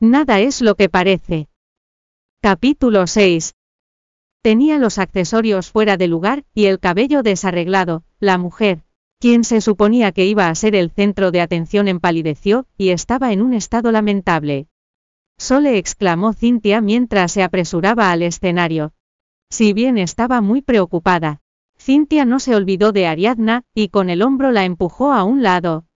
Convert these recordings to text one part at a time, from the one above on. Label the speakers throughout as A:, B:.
A: Nada es lo que parece. Capítulo 6. Tenía los accesorios fuera de lugar y el cabello desarreglado. La mujer, quien se suponía que iba a ser el centro de atención, empalideció y estaba en un estado lamentable. Sole exclamó Cintia mientras se apresuraba al escenario. Si bien estaba muy preocupada, Cintia no se olvidó de Ariadna, y con el hombro la empujó a un lado.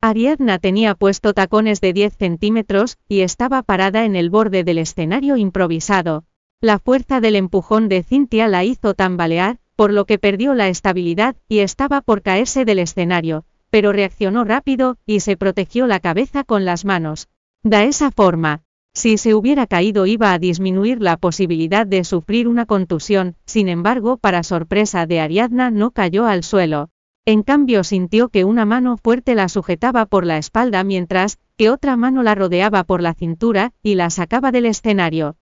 A: Ariadna tenía puesto tacones de 10 centímetros, y estaba parada en el borde del escenario improvisado. La fuerza del empujón de Cintia la hizo tambalear, por lo que perdió la estabilidad, y estaba por caerse del escenario, pero reaccionó rápido, y se protegió la cabeza con las manos. Da esa forma. Si se hubiera caído iba a disminuir la posibilidad de sufrir una contusión, sin embargo, para sorpresa de Ariadna no cayó al suelo. En cambio sintió que una mano fuerte la sujetaba por la espalda mientras que otra mano la rodeaba por la cintura y la sacaba del escenario.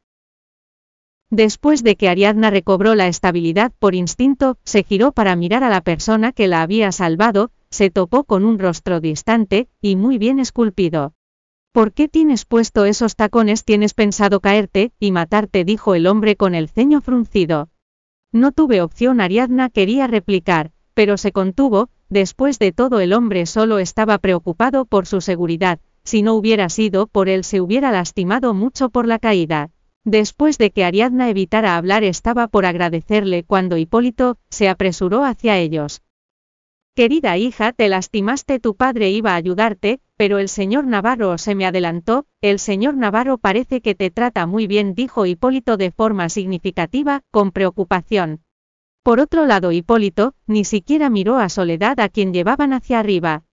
A: Después de que Ariadna recobró la estabilidad por instinto, se giró para mirar a la persona que la había salvado, se topó con un rostro distante, y muy bien esculpido. ¿Por qué tienes puesto esos tacones? Tienes pensado caerte y matarte, dijo el hombre con el ceño fruncido. No tuve opción, Ariadna quería replicar, pero se contuvo, después de todo el hombre solo estaba preocupado por su seguridad, si no hubiera sido por él se hubiera lastimado mucho por la caída. Después de que Ariadna evitara hablar estaba por agradecerle cuando Hipólito se apresuró hacia ellos. Querida hija, te lastimaste, tu padre iba a ayudarte, pero el señor Navarro se me adelantó, el señor Navarro parece que te trata muy bien, dijo Hipólito de forma significativa, con preocupación. Por otro lado Hipólito, ni siquiera miró a Soledad a quien llevaban hacia arriba.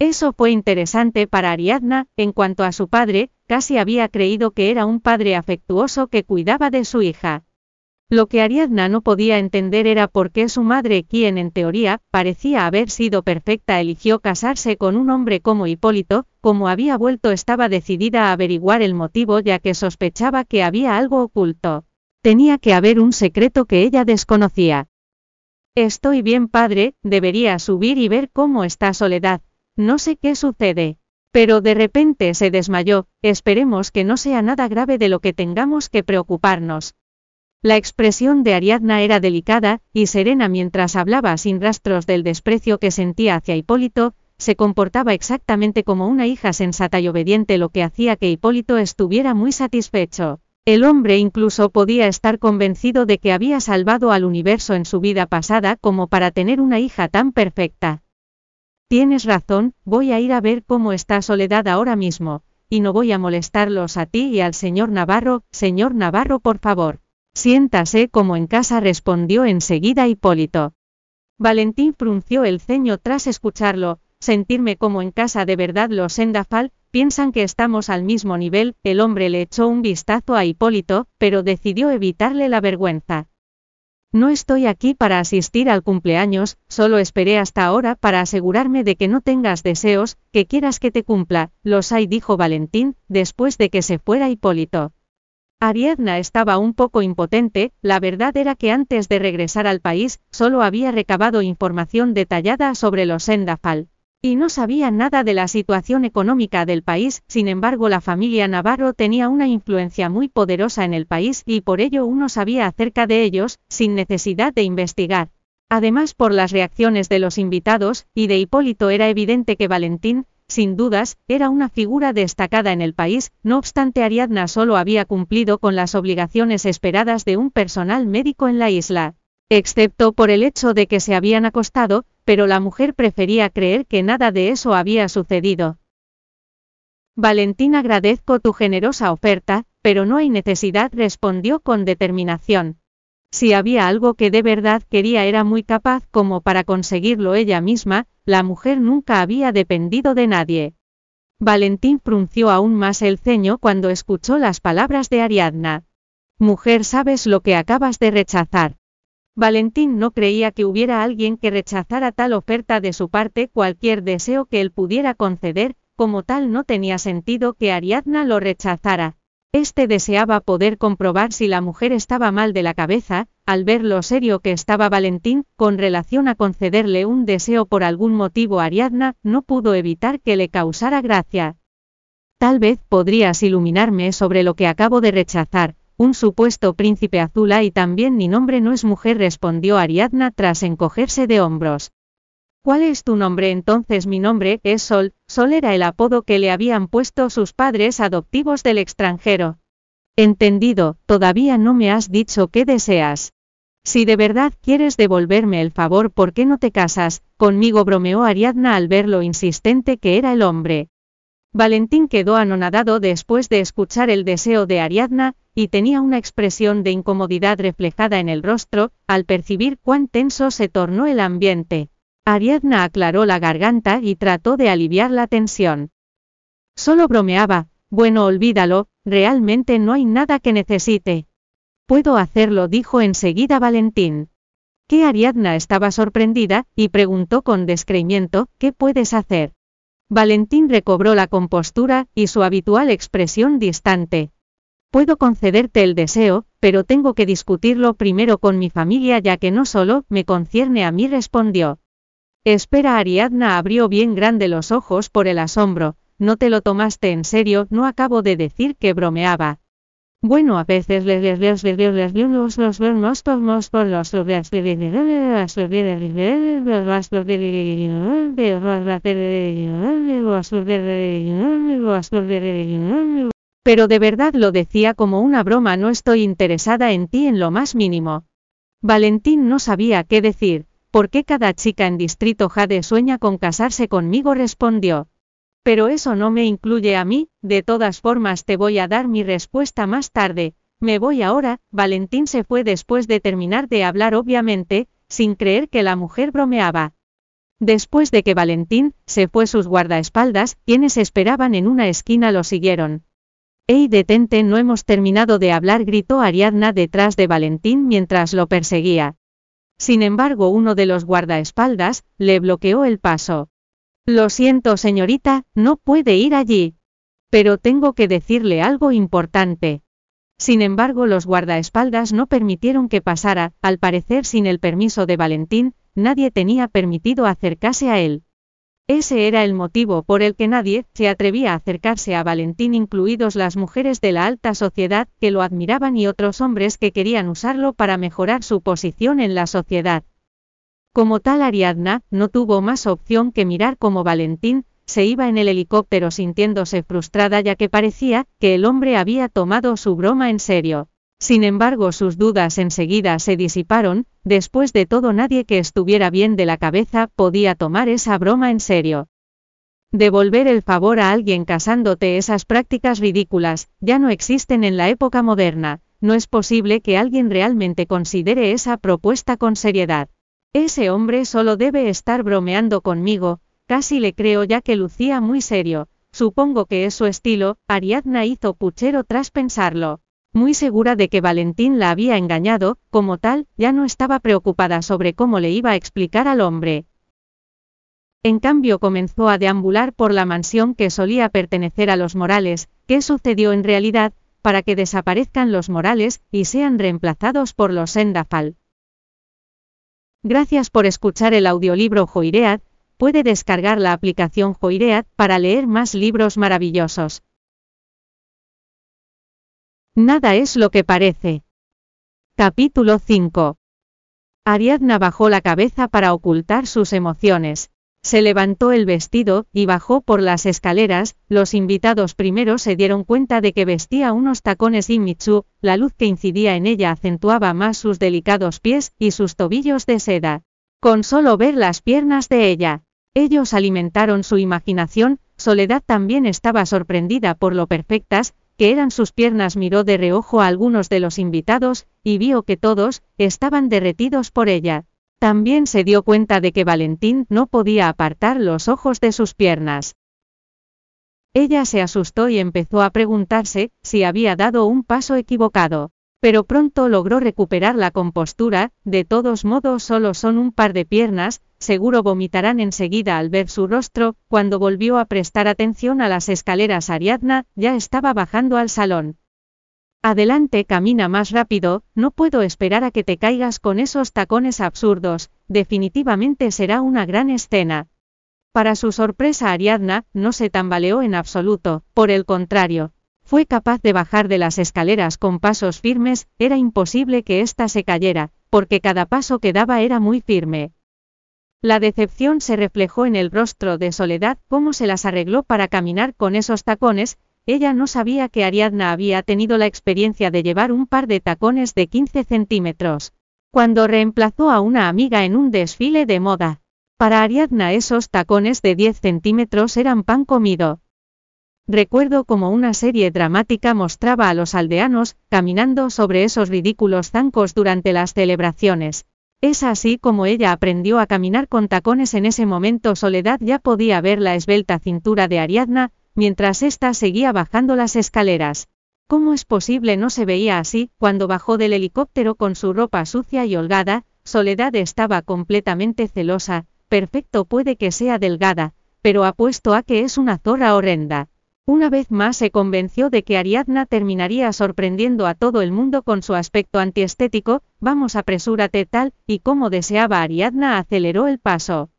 A: Eso fue interesante para Ariadna, en cuanto a su padre, casi había creído que era un padre afectuoso que cuidaba de su hija. Lo que Ariadna no podía entender era por qué su madre, quien en teoría parecía haber sido perfecta, eligió casarse con un hombre como Hipólito, como había vuelto estaba decidida a averiguar el motivo ya que sospechaba que había algo oculto. Tenía que haber un secreto que ella desconocía. Estoy bien padre, debería subir y ver cómo está Soledad. No sé qué sucede. Pero de repente se desmayó, esperemos que no sea nada grave de lo que tengamos que preocuparnos. La expresión de Ariadna era delicada y serena mientras hablaba sin rastros del desprecio que sentía hacia Hipólito, se comportaba exactamente como una hija sensata y obediente lo que hacía que Hipólito estuviera muy satisfecho. El hombre incluso podía estar convencido de que había salvado al universo en su vida pasada como para tener una hija tan perfecta. Tienes razón, voy a ir a ver cómo está Soledad ahora mismo, y no voy a molestarlos a ti y al señor Navarro, señor Navarro por favor. Siéntase como en casa respondió enseguida Hipólito. Valentín frunció el ceño tras escucharlo, sentirme como en casa de verdad los Sendafal, piensan que estamos al mismo nivel, el hombre le echó un vistazo a Hipólito, pero decidió evitarle la vergüenza. No estoy aquí para asistir al cumpleaños, solo esperé hasta ahora para asegurarme de que no tengas deseos, que quieras que te cumpla, los hay, dijo Valentín, después de que se fuera Hipólito. Ariadna estaba un poco impotente, la verdad era que antes de regresar al país, solo había recabado información detallada sobre los Sendafal. Y no sabía nada de la situación económica del país, sin embargo la familia Navarro tenía una influencia muy poderosa en el país y por ello uno sabía acerca de ellos, sin necesidad de investigar. Además por las reacciones de los invitados, y de Hipólito era evidente que Valentín, sin dudas, era una figura destacada en el país, no obstante Ariadna solo había cumplido con las obligaciones esperadas de un personal médico en la isla excepto por el hecho de que se habían acostado, pero la mujer prefería creer que nada de eso había sucedido. Valentín agradezco tu generosa oferta, pero no hay necesidad, respondió con determinación. Si había algo que de verdad quería era muy capaz como para conseguirlo ella misma, la mujer nunca había dependido de nadie. Valentín frunció aún más el ceño cuando escuchó las palabras de Ariadna. Mujer, sabes lo que acabas de rechazar. Valentín no creía que hubiera alguien que rechazara tal oferta de su parte, cualquier deseo que él pudiera conceder, como tal no tenía sentido que Ariadna lo rechazara. Este deseaba poder comprobar si la mujer estaba mal de la cabeza, al ver lo serio que estaba Valentín, con relación a concederle un deseo por algún motivo Ariadna, no pudo evitar que le causara gracia. Tal vez podrías iluminarme sobre lo que acabo de rechazar, un supuesto príncipe azula y también mi nombre no es mujer respondió Ariadna tras encogerse de hombros. ¿Cuál es tu nombre entonces? Mi nombre es Sol, Sol era el apodo que le habían puesto sus padres adoptivos del extranjero. Entendido, todavía no me has dicho qué deseas. Si de verdad quieres devolverme el favor, ¿por qué no te casas? Conmigo bromeó Ariadna al ver lo insistente que era el hombre. Valentín quedó anonadado después de escuchar el deseo de Ariadna, y tenía una expresión de incomodidad reflejada en el rostro, al percibir cuán tenso se tornó el ambiente. Ariadna aclaró la garganta y trató de aliviar la tensión. Solo bromeaba, bueno olvídalo, realmente no hay nada que necesite. Puedo hacerlo, dijo enseguida Valentín. Que Ariadna estaba sorprendida, y preguntó con descreimiento, ¿qué puedes hacer? Valentín recobró la compostura, y su habitual expresión distante. Puedo concederte el deseo, pero tengo que discutirlo primero con mi familia ya que no solo me concierne a mí respondió. Espera Ariadna abrió bien grande los ojos por el asombro, no te lo tomaste en serio, no acabo de decir que bromeaba. Bueno, a veces les les les les les los los tomos por los pero de verdad lo decía como una broma, no estoy interesada en ti en lo más mínimo. Valentín no sabía qué decir, ¿Por qué cada chica en Distrito Jade sueña con casarse conmigo? respondió. Pero eso no me incluye a mí, de todas formas te voy a dar mi respuesta más tarde, me voy ahora, Valentín se fue después de terminar de hablar obviamente, sin creer que la mujer bromeaba. Después de que Valentín se fue sus guardaespaldas, quienes esperaban en una esquina lo siguieron. ¡Ey, detente! No hemos terminado de hablar, gritó Ariadna detrás de Valentín mientras lo perseguía. Sin embargo, uno de los guardaespaldas le bloqueó el paso. Lo siento, señorita, no puede ir allí. Pero tengo que decirle algo importante. Sin embargo, los guardaespaldas no permitieron que pasara, al parecer sin el permiso de Valentín, nadie tenía permitido acercarse a él. Ese era el motivo por el que nadie se atrevía a acercarse a Valentín, incluidos las mujeres de la alta sociedad que lo admiraban y otros hombres que querían usarlo para mejorar su posición en la sociedad. Como tal Ariadna, no tuvo más opción que mirar como Valentín, se iba en el helicóptero sintiéndose frustrada ya que parecía que el hombre había tomado su broma en serio. Sin embargo, sus dudas enseguida se disiparon, después de todo nadie que estuviera bien de la cabeza podía tomar esa broma en serio. Devolver el favor a alguien casándote esas prácticas ridículas, ya no existen en la época moderna, no es posible que alguien realmente considere esa propuesta con seriedad. Ese hombre solo debe estar bromeando conmigo, casi le creo ya que lucía muy serio, supongo que es su estilo, Ariadna hizo puchero tras pensarlo. Muy segura de que Valentín la había engañado, como tal, ya no estaba preocupada sobre cómo le iba a explicar al hombre. En cambio comenzó a deambular por la mansión que solía pertenecer a los Morales, ¿qué sucedió en realidad, para que desaparezcan los Morales, y sean reemplazados por los Sendafal? Gracias por escuchar el audiolibro Joiread, puede descargar la aplicación Joiread para leer más libros maravillosos. Nada es lo que parece. Capítulo 5. Ariadna bajó la cabeza para ocultar sus emociones. Se levantó el vestido, y bajó por las escaleras, los invitados primero se dieron cuenta de que vestía unos tacones Imichu, la luz que incidía en ella acentuaba más sus delicados pies, y sus tobillos de seda. Con solo ver las piernas de ella, ellos alimentaron su imaginación, Soledad también estaba sorprendida por lo perfectas, que eran sus piernas miró de reojo a algunos de los invitados, y vio que todos, estaban derretidos por ella. También se dio cuenta de que Valentín no podía apartar los ojos de sus piernas. Ella se asustó y empezó a preguntarse si había dado un paso equivocado. Pero pronto logró recuperar la compostura, de todos modos solo son un par de piernas, seguro vomitarán enseguida al ver su rostro, cuando volvió a prestar atención a las escaleras Ariadna, ya estaba bajando al salón. Adelante, camina más rápido, no puedo esperar a que te caigas con esos tacones absurdos, definitivamente será una gran escena. Para su sorpresa Ariadna, no se tambaleó en absoluto, por el contrario, fue capaz de bajar de las escaleras con pasos firmes, era imposible que ésta se cayera, porque cada paso que daba era muy firme. La decepción se reflejó en el rostro de Soledad, cómo se las arregló para caminar con esos tacones, ella no sabía que Ariadna había tenido la experiencia de llevar un par de tacones de 15 centímetros, cuando reemplazó a una amiga en un desfile de moda. Para Ariadna esos tacones de 10 centímetros eran pan comido. Recuerdo como una serie dramática mostraba a los aldeanos, caminando sobre esos ridículos zancos durante las celebraciones. Es así como ella aprendió a caminar con tacones en ese momento Soledad ya podía ver la esbelta cintura de Ariadna, mientras ésta seguía bajando las escaleras. ¿Cómo es posible no se veía así, cuando bajó del helicóptero con su ropa sucia y holgada, Soledad estaba completamente celosa, perfecto puede que sea delgada, pero apuesto a que es una zorra horrenda. Una vez más se convenció de que Ariadna terminaría sorprendiendo a todo el mundo con su aspecto antiestético, vamos apresúrate tal, y como deseaba Ariadna aceleró el paso.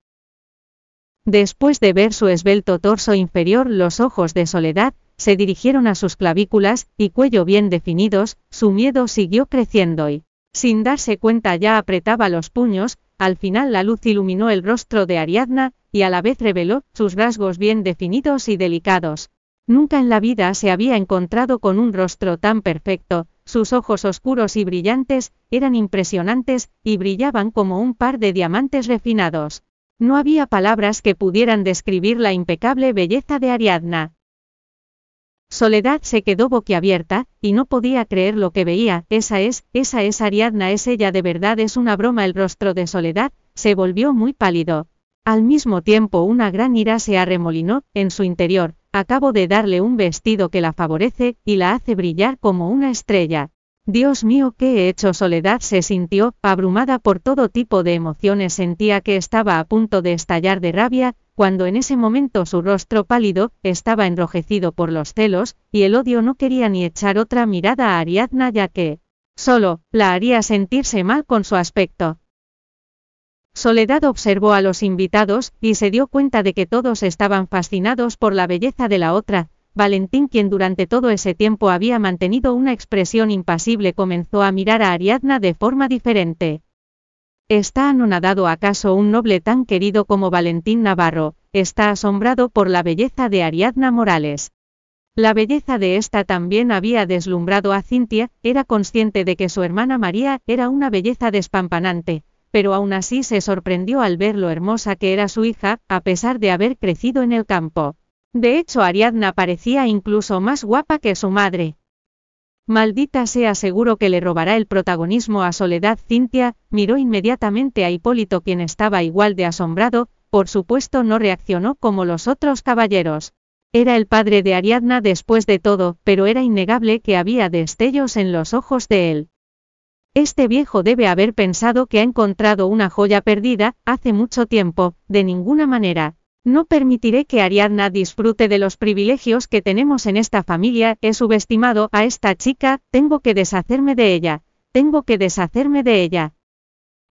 A: Después de ver su esbelto torso inferior, los ojos de Soledad, se dirigieron a sus clavículas y cuello bien definidos, su miedo siguió creciendo y, sin darse cuenta ya apretaba los puños, al final la luz iluminó el rostro de Ariadna, y a la vez reveló sus rasgos bien definidos y delicados, Nunca en la vida se había encontrado con un rostro tan perfecto, sus ojos oscuros y brillantes, eran impresionantes, y brillaban como un par de diamantes refinados. No había palabras que pudieran describir la impecable belleza de Ariadna. Soledad se quedó boquiabierta, y no podía creer lo que veía, esa es, esa es Ariadna, es ella de verdad, es una broma el rostro de Soledad, se volvió muy pálido. Al mismo tiempo una gran ira se arremolinó, en su interior, Acabo de darle un vestido que la favorece, y la hace brillar como una estrella. Dios mío, ¿qué he hecho? Soledad se sintió, abrumada por todo tipo de emociones, sentía que estaba a punto de estallar de rabia, cuando en ese momento su rostro pálido, estaba enrojecido por los celos, y el odio no quería ni echar otra mirada a Ariadna ya que, solo, la haría sentirse mal con su aspecto. Soledad observó a los invitados, y se dio cuenta de que todos estaban fascinados por la belleza de la otra. Valentín, quien durante todo ese tiempo había mantenido una expresión impasible, comenzó a mirar a Ariadna de forma diferente. ¿Está anonadado acaso un noble tan querido como Valentín Navarro? Está asombrado por la belleza de Ariadna Morales. La belleza de esta también había deslumbrado a Cintia, era consciente de que su hermana María era una belleza despampanante, pero aún así se sorprendió al ver lo hermosa que era su hija, a pesar de haber crecido en el campo. De hecho, Ariadna parecía incluso más guapa que su madre. Maldita sea seguro que le robará el protagonismo a Soledad Cintia, miró inmediatamente a Hipólito quien estaba igual de asombrado, por supuesto no reaccionó como los otros caballeros. Era el padre de Ariadna después de todo, pero era innegable que había destellos en los ojos de él. Este viejo debe haber pensado que ha encontrado una joya perdida, hace mucho tiempo, de ninguna manera. No permitiré que Ariadna disfrute de los privilegios que tenemos en esta familia, he subestimado a esta chica, tengo que deshacerme de ella, tengo que deshacerme de ella.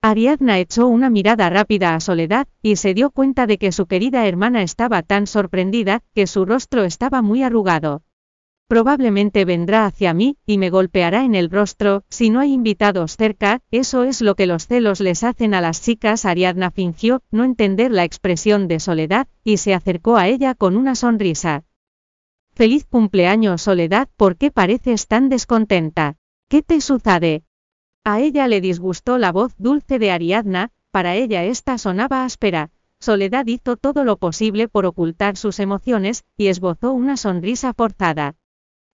A: Ariadna echó una mirada rápida a Soledad, y se dio cuenta de que su querida hermana estaba tan sorprendida, que su rostro estaba muy arrugado. Probablemente vendrá hacia mí, y me golpeará en el rostro, si no hay invitados cerca, eso es lo que los celos les hacen a las chicas. Ariadna fingió no entender la expresión de Soledad, y se acercó a ella con una sonrisa. Feliz cumpleaños Soledad, ¿por qué pareces tan descontenta? ¿Qué te sucede? A ella le disgustó la voz dulce de Ariadna, para ella esta sonaba áspera. Soledad hizo todo lo posible por ocultar sus emociones, y esbozó una sonrisa forzada.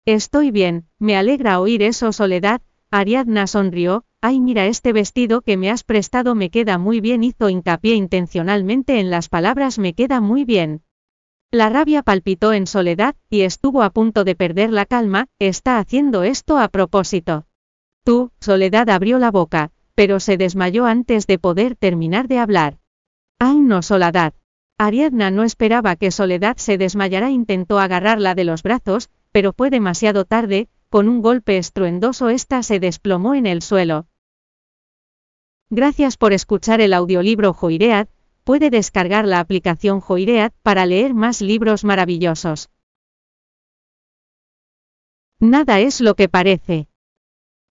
A: Estoy bien, me alegra oír eso Soledad, Ariadna sonrió, ay mira este vestido que me has prestado me queda muy bien hizo hincapié intencionalmente en las palabras me queda muy bien. La rabia palpitó en Soledad, y estuvo a punto de perder la calma, está haciendo esto a propósito. Tú, Soledad abrió la boca, pero se desmayó antes de poder terminar de hablar. Ay no Soledad. Ariadna no esperaba que Soledad se desmayara intentó agarrarla de los brazos, pero fue demasiado tarde, con un golpe estruendoso ésta se desplomó en el suelo. Gracias por escuchar el audiolibro Joiread, puede descargar la aplicación Joireat para leer más libros maravillosos. Nada es lo que parece.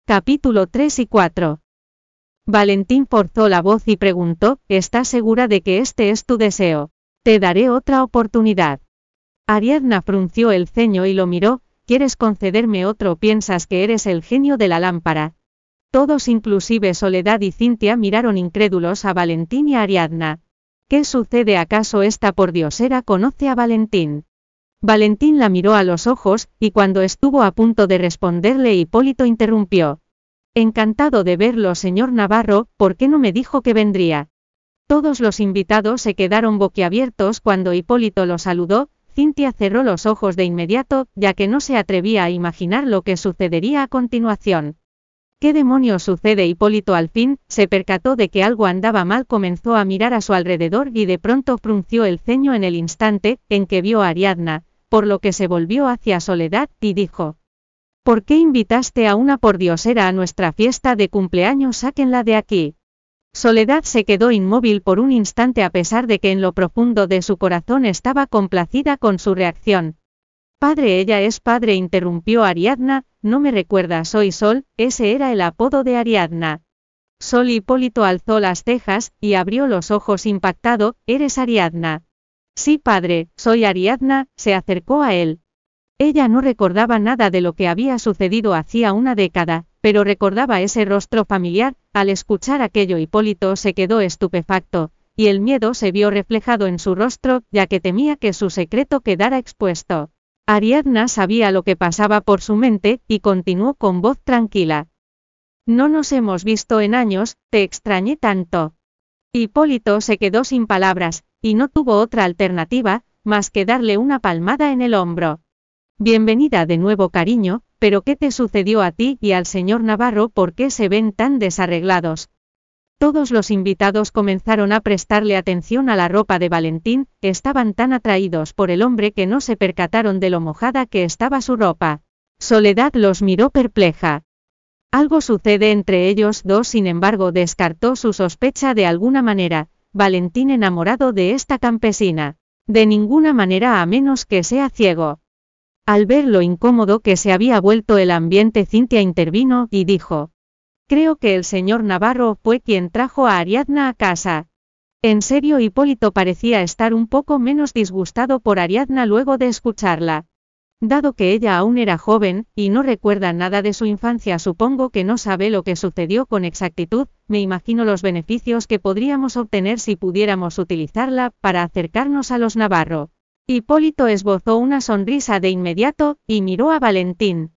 A: Capítulo 3 y 4. Valentín forzó la voz y preguntó, ¿estás segura de que este es tu deseo? Te daré otra oportunidad. Ariadna frunció el ceño y lo miró, ¿quieres concederme otro? ¿Piensas que eres el genio de la lámpara? Todos inclusive Soledad y Cintia miraron incrédulos a Valentín y a Ariadna. ¿Qué sucede acaso esta pordiosera conoce a Valentín? Valentín la miró a los ojos, y cuando estuvo a punto de responderle Hipólito interrumpió. Encantado de verlo, señor Navarro, ¿por qué no me dijo que vendría? Todos los invitados se quedaron boquiabiertos cuando Hipólito lo saludó, Cintia cerró los ojos de inmediato, ya que no se atrevía a imaginar lo que sucedería a continuación. ¿Qué demonios sucede? Hipólito al fin, se percató de que algo andaba mal, comenzó a mirar a su alrededor y de pronto frunció el ceño en el instante, en que vio a Ariadna, por lo que se volvió hacia Soledad, y dijo. ¿Por qué invitaste a una pordiosera a nuestra fiesta de cumpleaños? Sáquenla de aquí. Soledad se quedó inmóvil por un instante a pesar de que en lo profundo de su corazón estaba complacida con su reacción. Padre, ella es padre, interrumpió Ariadna, no me recuerda, soy Sol, ese era el apodo de Ariadna. Sol Hipólito alzó las cejas, y abrió los ojos impactado, eres Ariadna. Sí, padre, soy Ariadna, se acercó a él. Ella no recordaba nada de lo que había sucedido hacía una década, pero recordaba ese rostro familiar, al escuchar aquello Hipólito se quedó estupefacto, y el miedo se vio reflejado en su rostro, ya que temía que su secreto quedara expuesto. Ariadna sabía lo que pasaba por su mente, y continuó con voz tranquila. No nos hemos visto en años, te extrañé tanto. Hipólito se quedó sin palabras, y no tuvo otra alternativa, más que darle una palmada en el hombro. Bienvenida de nuevo cariño, pero ¿qué te sucedió a ti y al señor Navarro? ¿Por qué se ven tan desarreglados? Todos los invitados comenzaron a prestarle atención a la ropa de Valentín, estaban tan atraídos por el hombre que no se percataron de lo mojada que estaba su ropa. Soledad los miró perpleja. Algo sucede entre ellos dos, sin embargo, descartó su sospecha de alguna manera, Valentín enamorado de esta campesina. De ninguna manera a menos que sea ciego. Al ver lo incómodo que se había vuelto el ambiente, Cintia intervino y dijo, Creo que el señor Navarro fue quien trajo a Ariadna a casa. En serio, Hipólito parecía estar un poco menos disgustado por Ariadna luego de escucharla. Dado que ella aún era joven, y no recuerda nada de su infancia, supongo que no sabe lo que sucedió con exactitud, me imagino los beneficios que podríamos obtener si pudiéramos utilizarla para acercarnos a los Navarro. Hipólito esbozó una sonrisa de inmediato, y miró a Valentín.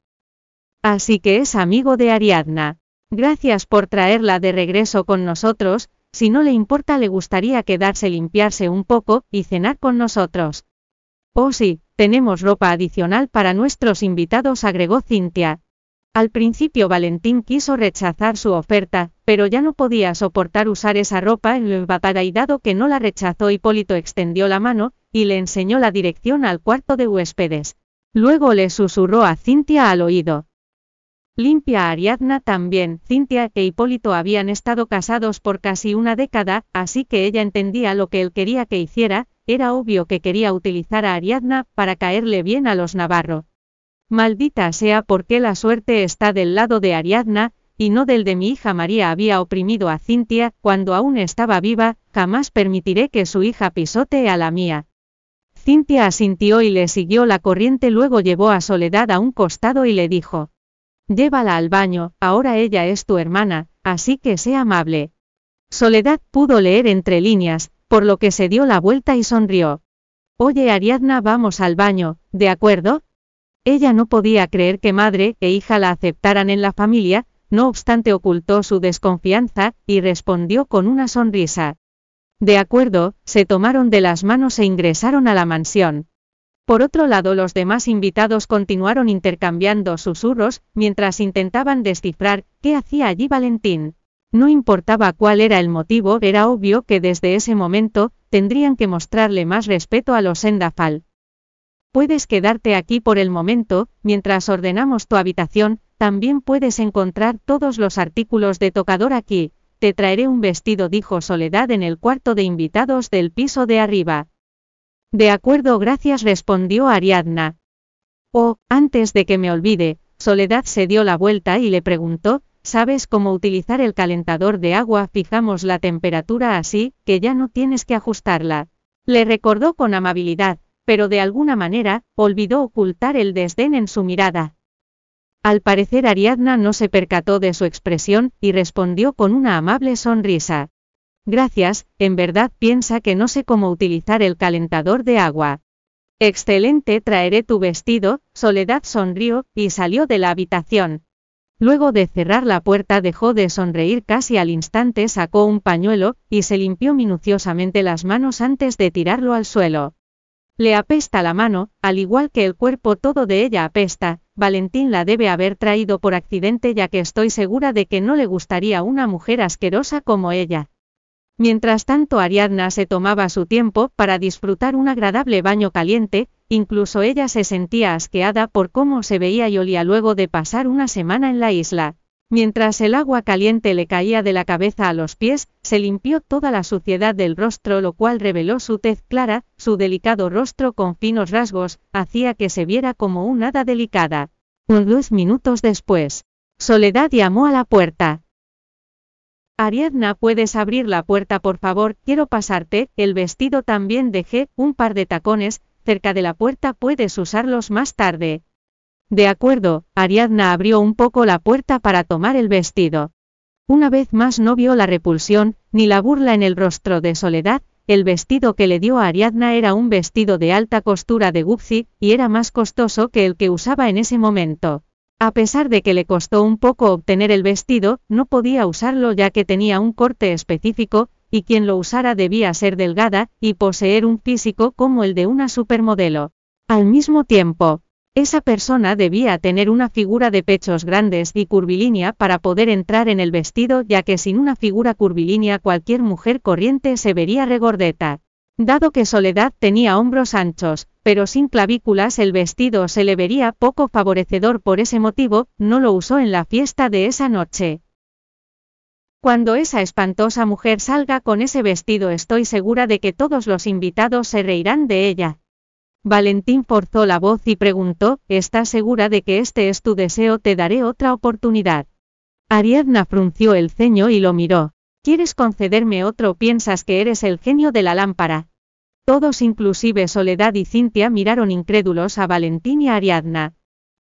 A: Así que es amigo de Ariadna. Gracias por traerla de regreso con nosotros, si no le importa le gustaría quedarse limpiarse un poco, y cenar con nosotros. Oh sí, tenemos ropa adicional para nuestros invitados, agregó Cintia. Al principio Valentín quiso rechazar su oferta, pero ya no podía soportar usar esa ropa en y dado que no la rechazó Hipólito extendió la mano, y le enseñó la dirección al cuarto de huéspedes. Luego le susurró a Cintia al oído. Limpia Ariadna también, Cintia e Hipólito habían estado casados por casi una década, así que ella entendía lo que él quería que hiciera, era obvio que quería utilizar a Ariadna para caerle bien a los Navarro. Maldita sea porque la suerte está del lado de Ariadna, y no del de mi hija María había oprimido a Cintia, cuando aún estaba viva, jamás permitiré que su hija pisotee a la mía. Cintia asintió y le siguió la corriente luego llevó a Soledad a un costado y le dijo, Llévala al baño, ahora ella es tu hermana, así que sé amable. Soledad pudo leer entre líneas, por lo que se dio la vuelta y sonrió. Oye Ariadna, vamos al baño, ¿de acuerdo? Ella no podía creer que madre e hija la aceptaran en la familia, no obstante ocultó su desconfianza, y respondió con una sonrisa. De acuerdo, se tomaron de las manos e ingresaron a la mansión. Por otro lado, los demás invitados continuaron intercambiando susurros, mientras intentaban descifrar qué hacía allí Valentín. No importaba cuál era el motivo, era obvio que desde ese momento, tendrían que mostrarle más respeto a los Sendafal. Puedes quedarte aquí por el momento, mientras ordenamos tu habitación, también puedes encontrar todos los artículos de tocador aquí, te traeré un vestido, dijo Soledad en el cuarto de invitados del piso de arriba. De acuerdo, gracias, respondió Ariadna. Oh, antes de que me olvide, Soledad se dio la vuelta y le preguntó, ¿sabes cómo utilizar el calentador de agua? Fijamos la temperatura así, que ya no tienes que ajustarla. Le recordó con amabilidad, pero de alguna manera, olvidó ocultar el desdén en su mirada. Al parecer Ariadna no se percató de su expresión, y respondió con una amable sonrisa. Gracias, en verdad piensa que no sé cómo utilizar el calentador de agua. Excelente, traeré tu vestido, Soledad sonrió, y salió de la habitación. Luego de cerrar la puerta dejó de sonreír casi al instante, sacó un pañuelo, y se limpió minuciosamente las manos antes de tirarlo al suelo. Le apesta la mano, al igual que el cuerpo todo de ella apesta, Valentín la debe haber traído por accidente ya que estoy segura de que no le gustaría una mujer asquerosa como ella. Mientras tanto Ariadna se tomaba su tiempo para disfrutar un agradable baño caliente, incluso ella se sentía asqueada por cómo se veía y olía luego de pasar una semana en la isla. Mientras el agua caliente le caía de la cabeza a los pies, se limpió toda la suciedad del rostro, lo cual reveló su tez clara, su delicado rostro con finos rasgos, hacía que se viera como un hada delicada. Unos minutos después, Soledad llamó a la puerta. Ariadna, ¿puedes abrir la puerta por favor? Quiero pasarte, el vestido también dejé, un par de tacones, cerca de la puerta puedes usarlos más tarde. De acuerdo, Ariadna abrió un poco la puerta para tomar el vestido. Una vez más no vio la repulsión, ni la burla en el rostro de Soledad, el vestido que le dio a Ariadna era un vestido de alta costura de Gucci, y era más costoso que el que usaba en ese momento. A pesar de que le costó un poco obtener el vestido, no podía usarlo ya que tenía un corte específico, y quien lo usara debía ser delgada, y poseer un físico como el de una supermodelo. Al mismo tiempo, esa persona debía tener una figura de pechos grandes y curvilínea para poder entrar en el vestido ya que sin una figura curvilínea cualquier mujer corriente se vería regordeta. Dado que Soledad tenía hombros anchos, pero sin clavículas el vestido se le vería poco favorecedor por ese motivo, no lo usó en la fiesta de esa noche. Cuando esa espantosa mujer salga con ese vestido estoy segura de que todos los invitados se reirán de ella. Valentín forzó la voz y preguntó, ¿estás segura de que este es tu deseo? Te daré otra oportunidad. Ariadna frunció el ceño y lo miró. ¿Quieres concederme otro? ¿Piensas que eres el genio de la lámpara? Todos, inclusive Soledad y Cintia, miraron incrédulos a Valentín y a Ariadna.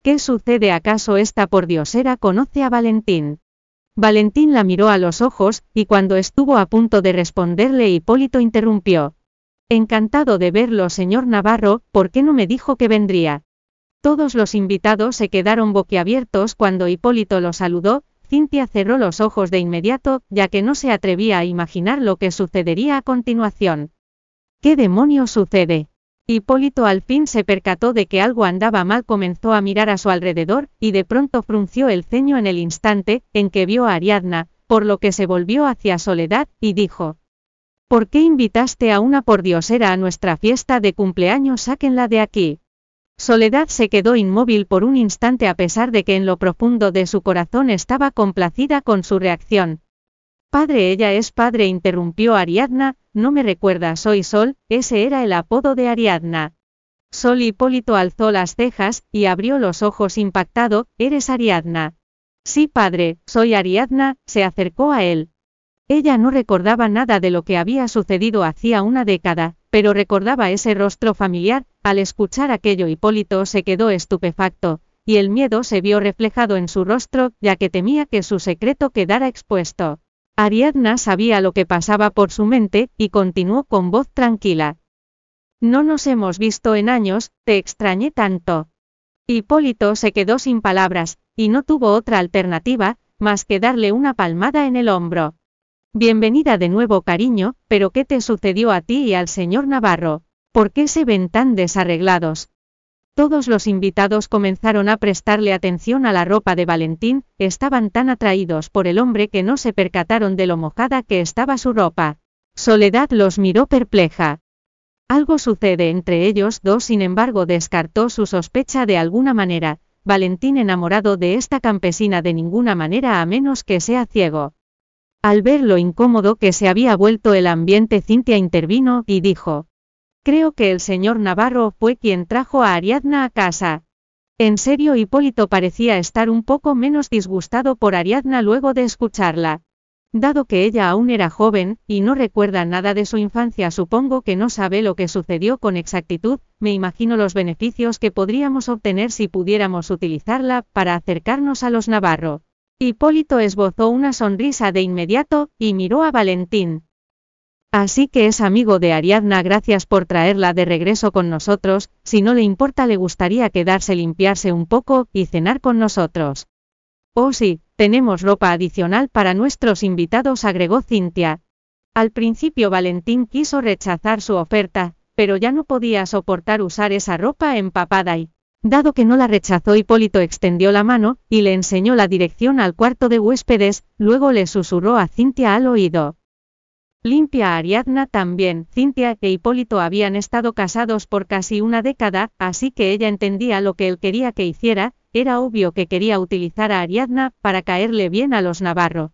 A: ¿Qué sucede? ¿Acaso esta pordiosera conoce a Valentín? Valentín la miró a los ojos, y cuando estuvo a punto de responderle Hipólito interrumpió. Encantado de verlo, señor Navarro, ¿por qué no me dijo que vendría? Todos los invitados se quedaron boquiabiertos cuando Hipólito lo saludó, Cintia cerró los ojos de inmediato, ya que no se atrevía a imaginar lo que sucedería a continuación. ¿Qué demonios sucede? Hipólito al fin se percató de que algo andaba mal, comenzó a mirar a su alrededor, y de pronto frunció el ceño en el instante, en que vio a Ariadna, por lo que se volvió hacia Soledad, y dijo, ¿Por qué invitaste a una pordiosera a nuestra fiesta de cumpleaños? Sáquenla de aquí. Soledad se quedó inmóvil por un instante a pesar de que en lo profundo de su corazón estaba complacida con su reacción. Padre, ella es padre, interrumpió Ariadna, no me recuerda, soy Sol, ese era el apodo de Ariadna. Sol Hipólito alzó las cejas, y abrió los ojos impactado, ¿eres Ariadna? Sí, padre, soy Ariadna, se acercó a él. Ella no recordaba nada de lo que había sucedido hacía una década, pero recordaba ese rostro familiar, al escuchar aquello Hipólito se quedó estupefacto, y el miedo se vio reflejado en su rostro, ya que temía que su secreto quedara expuesto. Ariadna sabía lo que pasaba por su mente, y continuó con voz tranquila. No nos hemos visto en años, te extrañé tanto. Hipólito se quedó sin palabras, y no tuvo otra alternativa, más que darle una palmada en el hombro. Bienvenida de nuevo cariño, pero ¿qué te sucedió a ti y al señor Navarro? ¿Por qué se ven tan desarreglados? Todos los invitados comenzaron a prestarle atención a la ropa de Valentín, estaban tan atraídos por el hombre que no se percataron de lo mojada que estaba su ropa. Soledad los miró perpleja. Algo sucede entre ellos dos, sin embargo, descartó su sospecha de alguna manera. Valentín enamorado de esta campesina de ninguna manera a menos que sea ciego. Al ver lo incómodo que se había vuelto el ambiente, Cintia intervino y dijo, Creo que el señor Navarro fue quien trajo a Ariadna a casa. En serio, Hipólito parecía estar un poco menos disgustado por Ariadna luego de escucharla. Dado que ella aún era joven, y no recuerda nada de su infancia, supongo que no sabe lo que sucedió con exactitud, me imagino los beneficios que podríamos obtener si pudiéramos utilizarla para acercarnos a los Navarro. Hipólito esbozó una sonrisa de inmediato, y miró a Valentín. Así que es amigo de Ariadna, gracias por traerla de regreso con nosotros, si no le importa le gustaría quedarse limpiarse un poco, y cenar con nosotros. Oh sí, tenemos ropa adicional para nuestros invitados, agregó Cintia. Al principio Valentín quiso rechazar su oferta, pero ya no podía soportar usar esa ropa empapada y, Dado que no la rechazó, Hipólito extendió la mano, y le enseñó la dirección al cuarto de huéspedes, luego le susurró a Cintia al oído. Limpia Ariadna también. Cintia e Hipólito habían estado casados por casi una década, así que ella entendía lo que él quería que hiciera, era obvio que quería utilizar a Ariadna para caerle bien a los Navarro.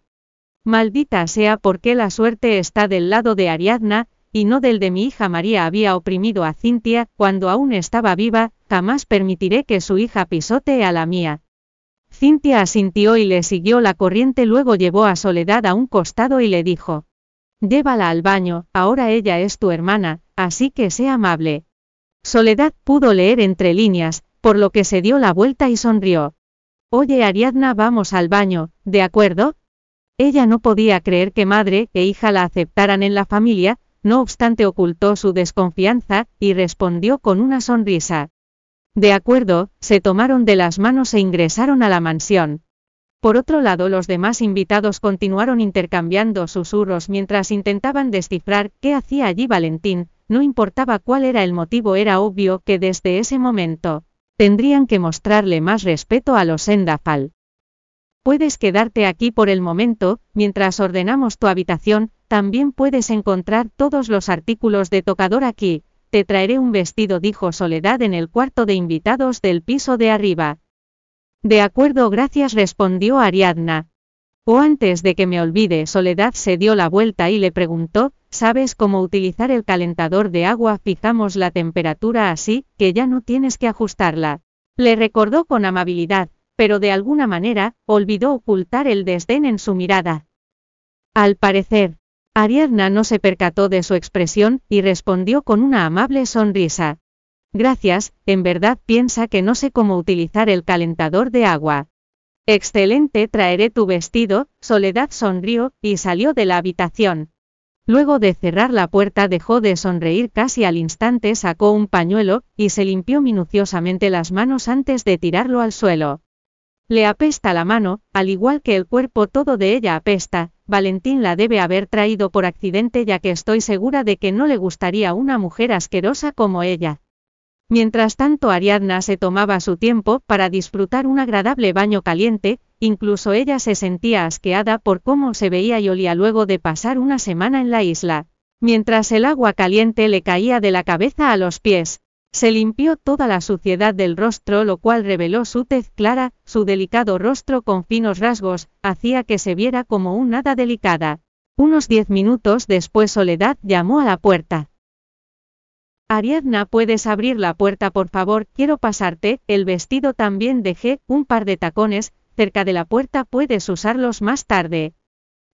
A: Maldita sea porque la suerte está del lado de Ariadna, y no del de mi hija María había oprimido a Cintia, cuando aún estaba viva, jamás permitiré que su hija pisotee a la mía. Cintia asintió y le siguió la corriente, luego llevó a Soledad a un costado y le dijo, Llévala al baño, ahora ella es tu hermana, así que sé amable. Soledad pudo leer entre líneas, por lo que se dio la vuelta y sonrió. Oye Ariadna, vamos al baño, ¿de acuerdo? Ella no podía creer que madre e hija la aceptaran en la familia, no obstante ocultó su desconfianza, y respondió con una sonrisa. De acuerdo, se tomaron de las manos e ingresaron a la mansión. Por otro lado, los demás invitados continuaron intercambiando susurros mientras intentaban descifrar qué hacía allí Valentín, no importaba cuál era el motivo, era obvio que desde ese momento, tendrían que mostrarle más respeto a los Endafal. Puedes quedarte aquí por el momento, mientras ordenamos tu habitación, también puedes encontrar todos los artículos de tocador aquí, te traeré un vestido, dijo Soledad en el cuarto de invitados del piso de arriba. De acuerdo, gracias, respondió Ariadna. O antes de que me olvide, Soledad se dio la vuelta y le preguntó, ¿sabes cómo utilizar el calentador de agua? Fijamos la temperatura así, que ya no tienes que ajustarla. Le recordó con amabilidad, pero de alguna manera, olvidó ocultar el desdén en su mirada. Al parecer, Ariadna no se percató de su expresión, y respondió con una amable sonrisa. Gracias, en verdad piensa que no sé cómo utilizar el calentador de agua. Excelente, traeré tu vestido, Soledad sonrió, y salió de la habitación. Luego de cerrar la puerta dejó de sonreír casi al instante, sacó un pañuelo, y se limpió minuciosamente las manos antes de tirarlo al suelo. Le apesta la mano, al igual que el cuerpo todo de ella apesta, Valentín la debe haber traído por accidente ya que estoy segura de que no le gustaría una mujer asquerosa como ella. Mientras tanto Ariadna se tomaba su tiempo para disfrutar un agradable baño caliente, incluso ella se sentía asqueada por cómo se veía y olía luego de pasar una semana en la isla. Mientras el agua caliente le caía de la cabeza a los pies, se limpió toda la suciedad del rostro, lo cual reveló su tez clara, su delicado rostro con finos rasgos, hacía que se viera como un hada delicada. Unos diez minutos después Soledad llamó a la puerta. Ariadna, ¿puedes abrir la puerta por favor? Quiero pasarte, el vestido también dejé, un par de tacones, cerca de la puerta puedes usarlos más tarde.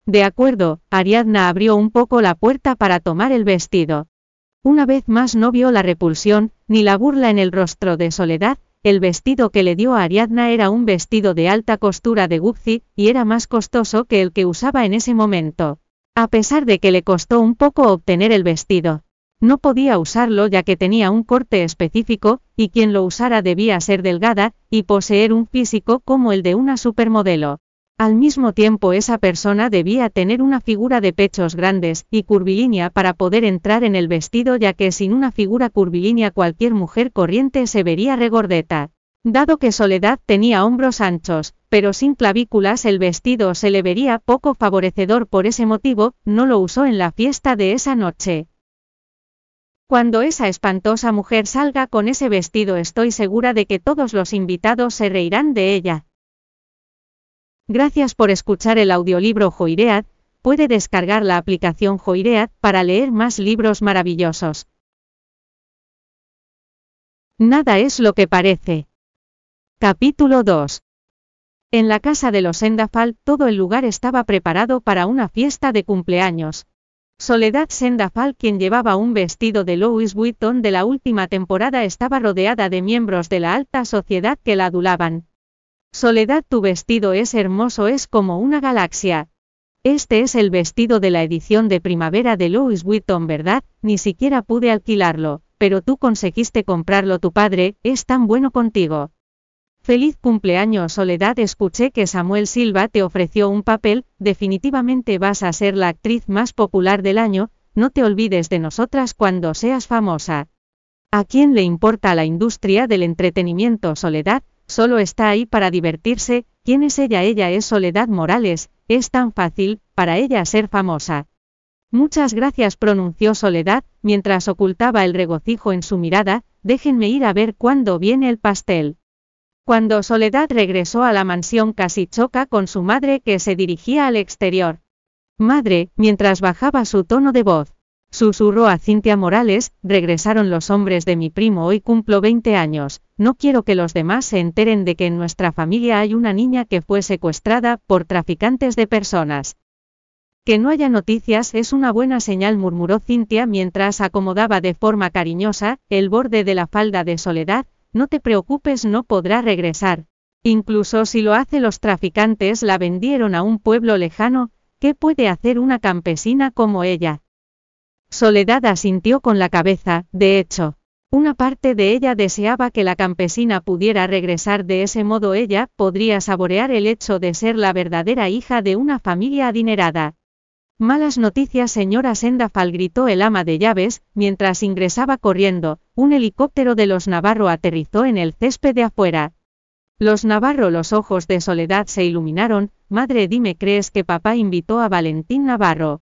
A: De acuerdo, Ariadna abrió un poco la puerta para tomar el vestido. Una vez más no vio la repulsión, ni la burla en el rostro de Soledad, el vestido que le dio a Ariadna era un vestido de alta costura de Gucci, y era más costoso que el que usaba en ese momento. A pesar de que le costó un poco obtener el vestido. No podía usarlo ya que tenía un corte específico, y quien lo usara debía ser delgada, y poseer un físico como el de una supermodelo. Al mismo tiempo esa persona debía tener una figura de pechos grandes y curvilínea para poder entrar en el vestido ya que sin una figura curvilínea cualquier mujer corriente se vería regordeta. Dado que Soledad tenía hombros anchos, pero sin clavículas el vestido se le vería poco favorecedor por ese motivo, no lo usó en la fiesta de esa noche. Cuando esa espantosa mujer salga con ese vestido estoy segura de que todos los invitados se reirán de ella. Gracias por escuchar el audiolibro Joiread, puede descargar la aplicación Joireat para leer más libros maravillosos. Nada es lo que parece. Capítulo 2. En la casa de los Sendafal todo el lugar estaba preparado para una fiesta de cumpleaños. Soledad Sendafal, quien llevaba un vestido de Louis Vuitton de la última temporada, estaba rodeada de miembros de la alta sociedad que la adulaban. Soledad, tu vestido es hermoso, es como una galaxia. Este es el vestido de la edición de primavera de Louis Vuitton, ¿verdad? Ni siquiera pude alquilarlo, pero tú conseguiste comprarlo, tu padre, es tan bueno contigo. Feliz cumpleaños Soledad, escuché que Samuel Silva te ofreció un papel, definitivamente vas a ser la actriz más popular del año, no te olvides de nosotras cuando seas famosa. ¿A quién le importa la industria del entretenimiento Soledad? Solo está ahí para divertirse, ¿quién es ella? Ella es Soledad Morales, es tan fácil, para ella ser famosa. Muchas gracias pronunció Soledad, mientras ocultaba el regocijo en su mirada, déjenme ir a ver cuándo viene el pastel. Cuando Soledad regresó a la mansión casi choca con su madre que se dirigía al exterior. Madre, mientras bajaba su tono de voz. Susurró a Cintia Morales, regresaron los hombres de mi primo, hoy cumplo 20 años, no quiero que los demás se enteren de que en nuestra familia hay una niña que fue secuestrada por traficantes de personas. Que no haya noticias es una buena señal, murmuró Cintia mientras acomodaba de forma cariñosa el borde de la falda de Soledad, no te preocupes, no podrá regresar. Incluso si lo hace los traficantes la vendieron a un pueblo lejano, ¿qué puede hacer una campesina como ella? Soledad asintió con la cabeza, de hecho. Una parte de ella deseaba que la campesina pudiera regresar de ese modo ella podría saborear el hecho de ser la verdadera hija de una familia adinerada. Malas noticias, señora Sendafal, gritó el ama de llaves, mientras ingresaba corriendo. Un helicóptero de los Navarro aterrizó en el césped de afuera. Los Navarro, los ojos de Soledad se iluminaron. Madre, dime, ¿crees que papá invitó a Valentín Navarro?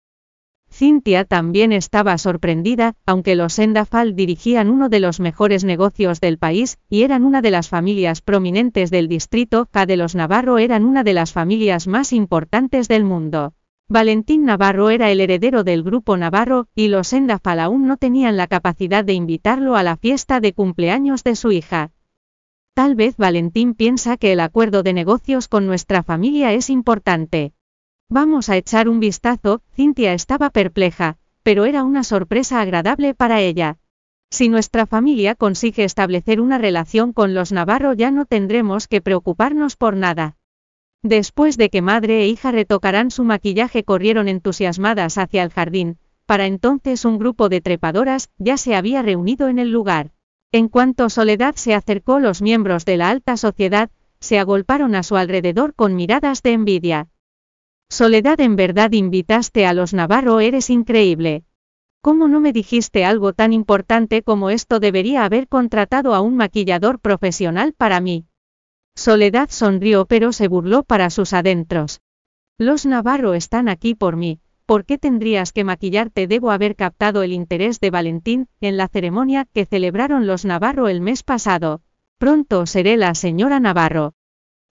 A: Cintia también estaba sorprendida, aunque los Sendafal dirigían uno de los mejores negocios del país, y eran una de las familias prominentes del distrito, K de los Navarro eran una de las familias más importantes del mundo. Valentín Navarro era el heredero del grupo Navarro, y los Sendafal aún no tenían la capacidad de invitarlo a la fiesta de cumpleaños de su hija. Tal vez Valentín piensa que el acuerdo de negocios con nuestra familia es importante. Vamos a echar un vistazo, Cintia estaba perpleja, pero era una sorpresa agradable para ella. Si nuestra familia consigue establecer una relación con los Navarro ya no tendremos que preocuparnos por nada. Después de que madre e hija retocaran su maquillaje corrieron entusiasmadas hacia el jardín, para entonces un grupo de trepadoras ya se había reunido en el lugar. En cuanto Soledad se acercó los miembros de la alta sociedad, se agolparon a su alrededor con miradas de envidia. Soledad en verdad invitaste a los Navarro, eres increíble. ¿Cómo no me dijiste algo tan importante como esto? Debería haber contratado a un maquillador profesional para mí. Soledad sonrió pero se burló para sus adentros. Los Navarro están aquí por mí, ¿por qué tendrías que maquillarte? Debo haber captado el interés de Valentín, en la ceremonia que celebraron los Navarro el mes pasado. Pronto seré la señora Navarro.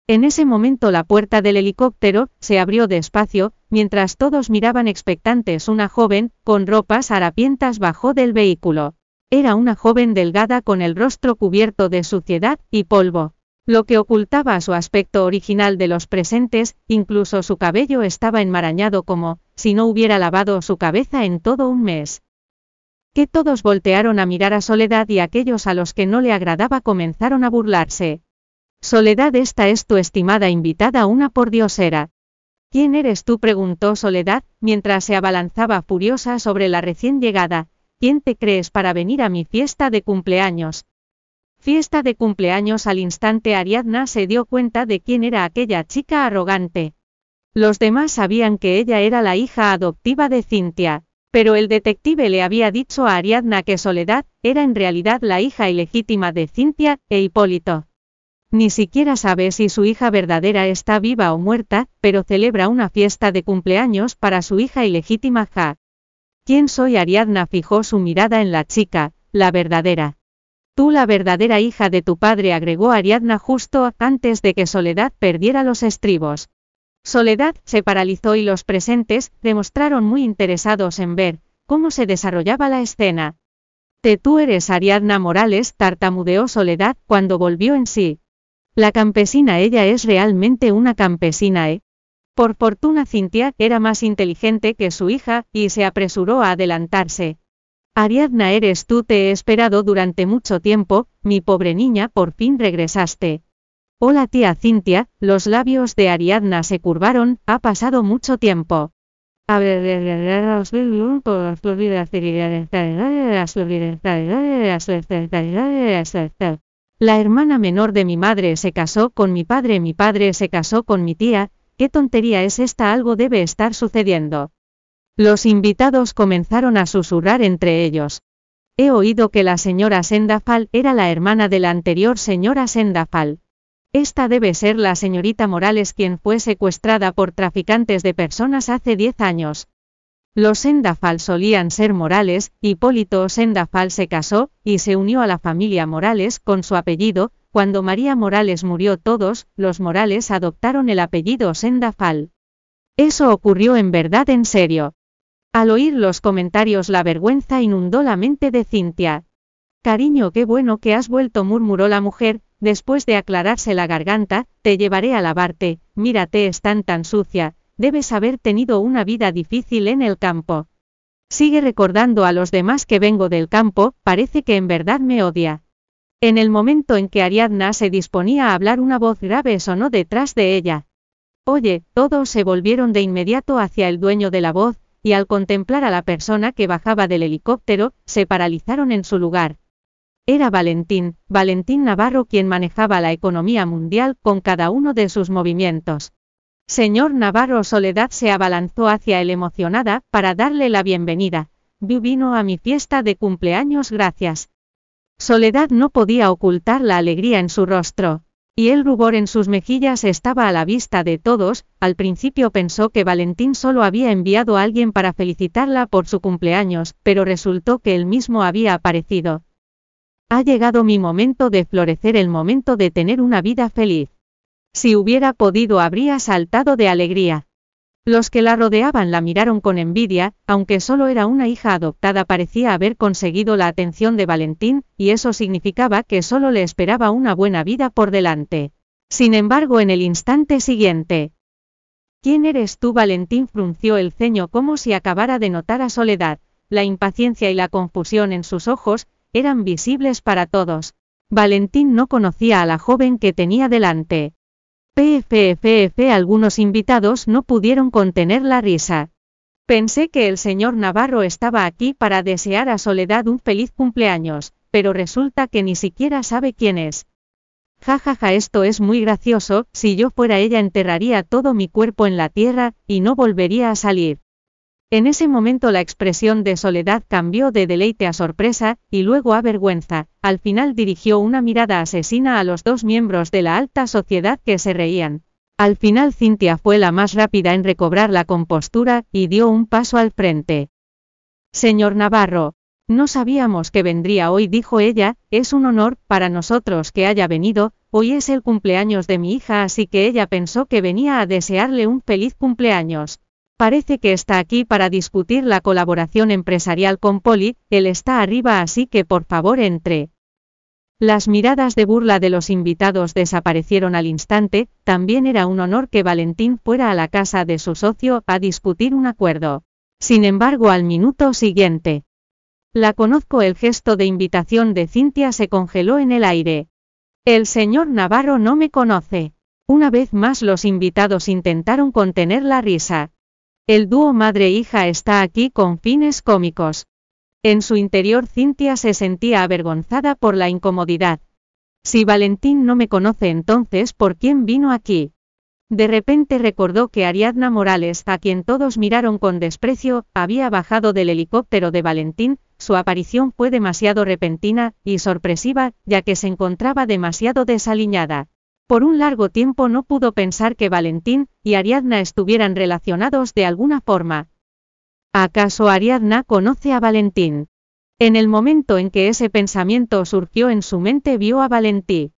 A: En ese momento la puerta del helicóptero se abrió despacio, mientras todos miraban expectantes una joven, con ropas harapientas bajó del vehículo. Era una joven delgada con el rostro cubierto de suciedad y polvo lo que ocultaba su aspecto original de los presentes, incluso su cabello estaba enmarañado como, si no hubiera lavado su cabeza en todo un mes. Que todos voltearon a mirar a Soledad y aquellos a los que no le agradaba comenzaron a burlarse. Soledad, esta es tu estimada invitada, una pordiosera. ¿Quién eres tú? preguntó Soledad, mientras se abalanzaba furiosa sobre la recién llegada. ¿Quién te crees para venir a mi fiesta de cumpleaños? Fiesta de cumpleaños al instante Ariadna se dio cuenta de quién era aquella chica arrogante. Los demás sabían que ella era la hija adoptiva de Cintia, pero el detective le había dicho a Ariadna que Soledad era en realidad la hija ilegítima de Cintia e Hipólito. Ni siquiera sabe si su hija verdadera está viva o muerta, pero celebra una fiesta de cumpleaños para su hija ilegítima Ja. ¿Quién soy? Ariadna fijó su mirada en la chica, la verdadera. Tú la verdadera hija de tu padre agregó Ariadna justo antes de que Soledad perdiera los estribos. Soledad se paralizó y los presentes demostraron muy interesados en ver cómo se desarrollaba la escena. Te tú eres Ariadna Morales, tartamudeó Soledad cuando volvió en sí. La campesina ella es realmente una campesina, ¿eh? Por fortuna Cintia era más inteligente que su hija, y se apresuró a adelantarse. Ariadna eres tú, te he esperado durante mucho tiempo, mi pobre niña, por fin regresaste. Hola tía Cintia, los labios de Ariadna se curvaron, ha pasado mucho tiempo. La hermana menor de mi madre se casó con mi padre, mi padre se casó con mi tía, ¿qué tontería es esta? Algo debe estar sucediendo. Los invitados comenzaron a susurrar entre ellos. He oído que la señora Sendafal era la hermana de la anterior señora Sendafal. Esta debe ser la señorita Morales quien fue secuestrada por traficantes de personas hace 10 años. Los Sendafal solían ser Morales, Hipólito Sendafal se casó, y se unió a la familia Morales con su apellido, cuando María Morales murió todos, los Morales adoptaron el apellido Sendafal. Eso ocurrió en verdad en serio. Al oír los comentarios la vergüenza inundó la mente de Cintia. Cariño, qué bueno que has vuelto, murmuró la mujer, después de aclararse la garganta, te llevaré a lavarte, mírate, están tan sucia, debes haber tenido una vida difícil en el campo. Sigue recordando a los demás que vengo del campo, parece que en verdad me odia. En el momento en que Ariadna se disponía a hablar una voz grave sonó detrás de ella. Oye, todos se volvieron de inmediato hacia el dueño de la voz, y al contemplar a la persona que bajaba del helicóptero, se paralizaron en su lugar. Era Valentín, Valentín Navarro quien manejaba la economía mundial con cada uno de sus movimientos. Señor Navarro Soledad se abalanzó hacia él emocionada, para darle la bienvenida. Vino a mi fiesta de cumpleaños gracias. Soledad no podía ocultar la alegría en su rostro y el rubor en sus mejillas estaba a la vista de todos, al principio pensó que Valentín solo había enviado a alguien para felicitarla por su cumpleaños, pero resultó que él mismo había aparecido. Ha llegado mi momento de florecer, el momento de tener una vida feliz. Si hubiera podido habría saltado de alegría. Los que la rodeaban la miraron con envidia, aunque solo era una hija adoptada parecía haber conseguido la atención de Valentín, y eso significaba que solo le esperaba una buena vida por delante. Sin embargo, en el instante siguiente. ¿Quién eres tú? Valentín frunció el ceño como si acabara de notar a Soledad. La impaciencia y la confusión en sus ojos, eran visibles para todos. Valentín no conocía a la joven que tenía delante. PFFF algunos invitados no pudieron contener la risa. Pensé que el señor Navarro estaba aquí para desear a Soledad un feliz cumpleaños, pero resulta que ni siquiera sabe quién es. Jajaja, ja, ja, esto es muy gracioso, si yo fuera ella enterraría todo mi cuerpo en la tierra, y no volvería a salir. En ese momento la expresión de Soledad cambió de deleite a sorpresa, y luego a vergüenza, al final dirigió una mirada asesina a los dos miembros de la alta sociedad que se reían. Al final Cintia fue la más rápida en recobrar la compostura, y dio un paso al frente. Señor Navarro, no sabíamos que vendría hoy, dijo ella, es un honor para nosotros que haya venido, hoy es el cumpleaños de mi hija, así que ella pensó que venía a desearle un feliz cumpleaños. Parece que está aquí para discutir la colaboración empresarial con Poli, él está arriba así que por favor entre. Las miradas de burla de los invitados desaparecieron al instante, también era un honor que Valentín fuera a la casa de su socio a discutir un acuerdo. Sin embargo, al minuto siguiente. La conozco, el gesto de invitación de Cintia se congeló en el aire. El señor Navarro no me conoce. Una vez más los invitados intentaron contener la risa. El dúo madre-hija está aquí con fines cómicos. En su interior Cintia se sentía avergonzada por la incomodidad. Si Valentín no me conoce entonces, ¿por quién vino aquí? De repente recordó que Ariadna Morales, a quien todos miraron con desprecio, había bajado del helicóptero de Valentín, su aparición fue demasiado repentina y sorpresiva, ya que se encontraba demasiado desaliñada. Por un largo tiempo no pudo pensar que Valentín y Ariadna estuvieran relacionados de alguna forma. ¿Acaso Ariadna conoce a Valentín? En el momento en que ese pensamiento surgió en su mente vio a Valentín.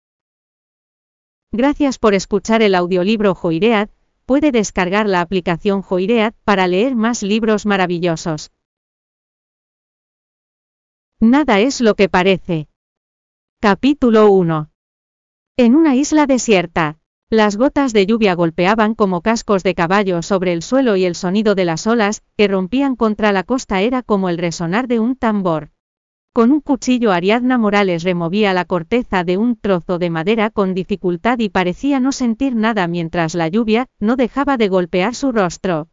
A: Gracias por escuchar el audiolibro Joiread, puede descargar la aplicación Joireat para leer más libros maravillosos. Nada es lo que parece. Capítulo 1. En una isla desierta, las gotas de lluvia golpeaban como cascos de caballo sobre el suelo y el sonido de las olas, que rompían contra la costa era como el resonar de un tambor. Con un cuchillo Ariadna Morales removía la corteza de un trozo de madera con dificultad y parecía no sentir nada mientras la lluvia no dejaba de golpear su rostro.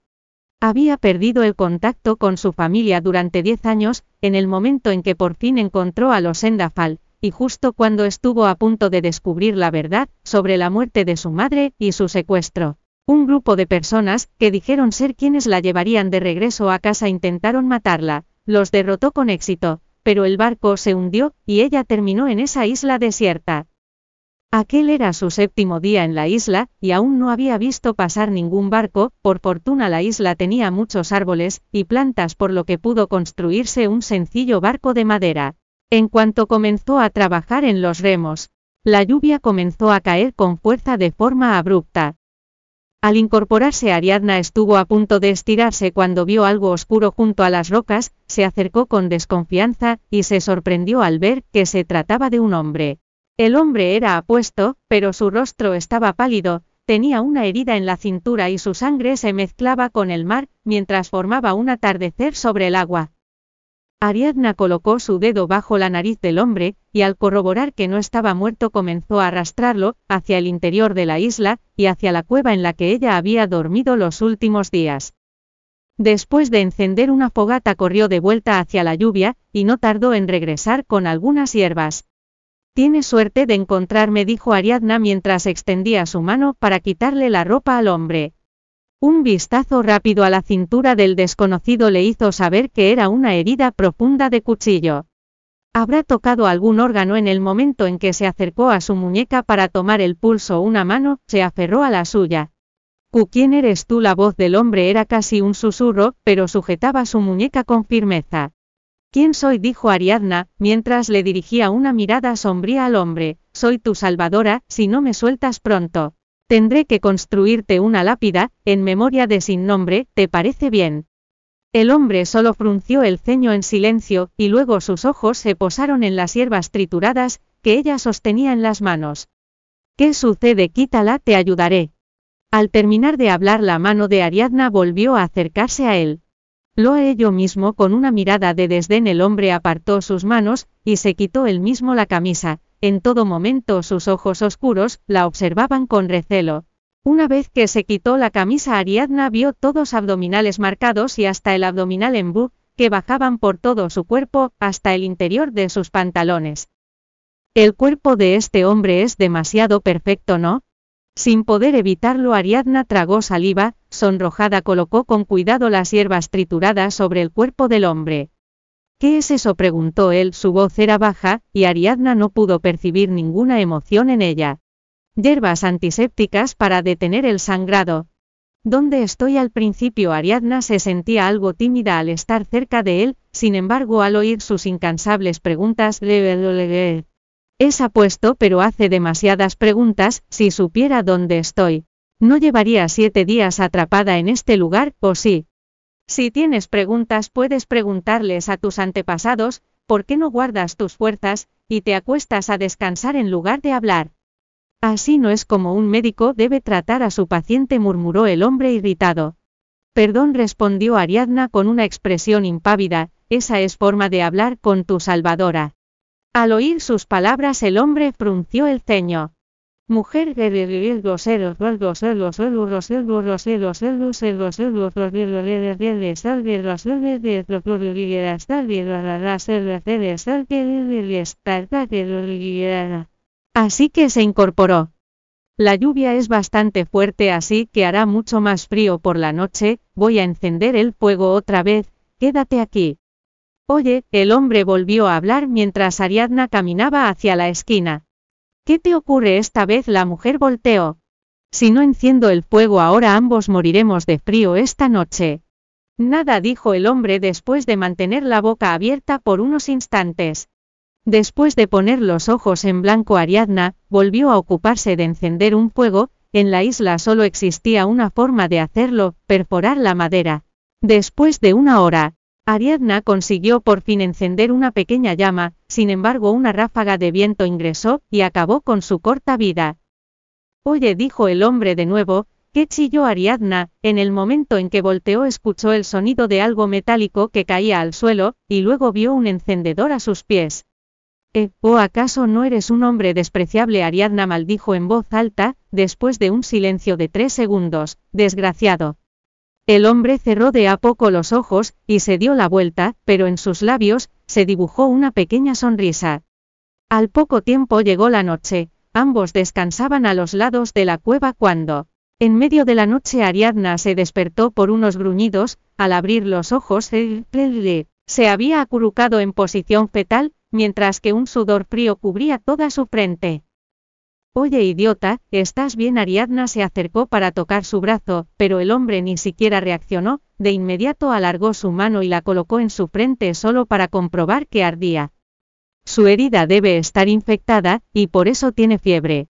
A: Había perdido el contacto con su familia durante diez años, en el momento en que por fin encontró a los Endafal, y justo cuando estuvo a punto de descubrir la verdad sobre la muerte de su madre y su secuestro. Un grupo de personas, que dijeron ser quienes la llevarían de regreso a casa intentaron matarla, los derrotó con éxito, pero el barco se hundió, y ella terminó en esa isla desierta. Aquel era su séptimo día en la isla, y aún no había visto pasar ningún barco, por fortuna la isla tenía muchos árboles, y plantas por lo que pudo construirse un sencillo barco de madera. En cuanto comenzó a trabajar en los remos, la lluvia comenzó a caer con fuerza de forma abrupta. Al incorporarse Ariadna estuvo a punto de estirarse cuando vio algo oscuro junto a las rocas, se acercó con desconfianza, y se sorprendió al ver que se trataba de un hombre. El hombre era apuesto, pero su rostro estaba pálido, tenía una herida en la cintura y su sangre se mezclaba con el mar, mientras formaba un atardecer sobre el agua. Ariadna colocó su dedo bajo la nariz del hombre, y al corroborar que no estaba muerto comenzó a arrastrarlo, hacia el interior de la isla, y hacia la cueva en la que ella había dormido los últimos días. Después de encender una fogata corrió de vuelta hacia la lluvia, y no tardó en regresar con algunas hierbas. Tiene suerte de encontrarme, dijo Ariadna mientras extendía su mano para quitarle la ropa al hombre. Un vistazo rápido a la cintura del desconocido le hizo saber que era una herida profunda de cuchillo. Habrá tocado algún órgano en el momento en que se acercó a su muñeca para tomar el pulso una mano, se aferró a la suya. Cu, ¿quién eres tú? La voz del hombre era casi un susurro, pero sujetaba su muñeca con firmeza. ¿Quién soy? dijo Ariadna, mientras le dirigía una mirada sombría al hombre. Soy tu salvadora, si no me sueltas pronto. Tendré que construirte una lápida, en memoria de sin nombre, ¿te parece bien? El hombre solo frunció el ceño en silencio, y luego sus ojos se posaron en las hierbas trituradas, que ella sostenía en las manos. ¿Qué sucede? Quítala, te ayudaré. Al terminar de hablar la mano de Ariadna volvió a acercarse a él. Lo yo mismo con una mirada de desdén el hombre apartó sus manos, y se quitó él mismo la camisa, en todo momento sus ojos oscuros la observaban con recelo. Una vez que se quitó la camisa Ariadna vio todos abdominales marcados y hasta el abdominal en bu, que bajaban por todo su cuerpo, hasta el interior de sus pantalones. El cuerpo de este hombre es demasiado perfecto, ¿no? Sin poder evitarlo Ariadna tragó saliva, sonrojada colocó con cuidado las hierbas trituradas sobre el cuerpo del hombre. ¿Qué es eso? preguntó él, su voz era baja, y Ariadna no pudo percibir ninguna emoción en ella. Hierbas antisépticas para detener el sangrado. ¿Dónde estoy al principio? Ariadna se sentía algo tímida al estar cerca de él, sin embargo al oír sus incansables preguntas, es apuesto pero hace demasiadas preguntas, si supiera dónde estoy. No llevaría siete días atrapada en este lugar, ¿o sí? Si tienes preguntas puedes preguntarles a tus antepasados, ¿por qué no guardas tus fuerzas, y te acuestas a descansar en lugar de hablar? Así no es como un médico debe tratar a su paciente, murmuró el hombre irritado. Perdón, respondió Ariadna con una expresión impávida, esa es forma de hablar con tu salvadora. Al oír sus palabras el hombre frunció el ceño. Mujer Así que se incorporó. La lluvia es bastante fuerte así que hará mucho más frío por la noche, voy a encender el fuego otra vez, quédate aquí. Oye, el hombre volvió a hablar mientras Ariadna caminaba hacia la esquina. ¿Qué te ocurre esta vez? La mujer volteó. Si no enciendo el fuego ahora ambos moriremos de frío esta noche. Nada dijo el hombre después de mantener la boca abierta por unos instantes. Después de poner los ojos en blanco Ariadna, volvió a ocuparse de encender un fuego, en la isla solo existía una forma de hacerlo, perforar la madera. Después de una hora, Ariadna consiguió por fin encender una pequeña llama, sin embargo una ráfaga de viento ingresó, y acabó con su corta vida. Oye, dijo el hombre de nuevo, ¿qué chilló Ariadna? En el momento en que volteó escuchó el sonido de algo metálico que caía al suelo, y luego vio un encendedor a sus pies. ¿Eh, o acaso no eres un hombre despreciable? Ariadna maldijo en voz alta, después de un silencio de tres segundos, desgraciado. El hombre cerró de a poco los ojos, y se dio la vuelta, pero en sus labios, se dibujó una pequeña sonrisa. Al poco tiempo llegó la noche, ambos descansaban a los lados de la cueva cuando, en medio de la noche Ariadna se despertó por unos gruñidos, al abrir los ojos se había acurrucado en posición fetal, mientras que un sudor frío cubría toda su frente. Oye idiota, ¿estás bien? Ariadna se acercó para tocar su brazo, pero el hombre ni siquiera reaccionó, de inmediato alargó su mano y la colocó en su frente solo para comprobar que ardía. Su herida debe estar infectada, y por eso tiene fiebre.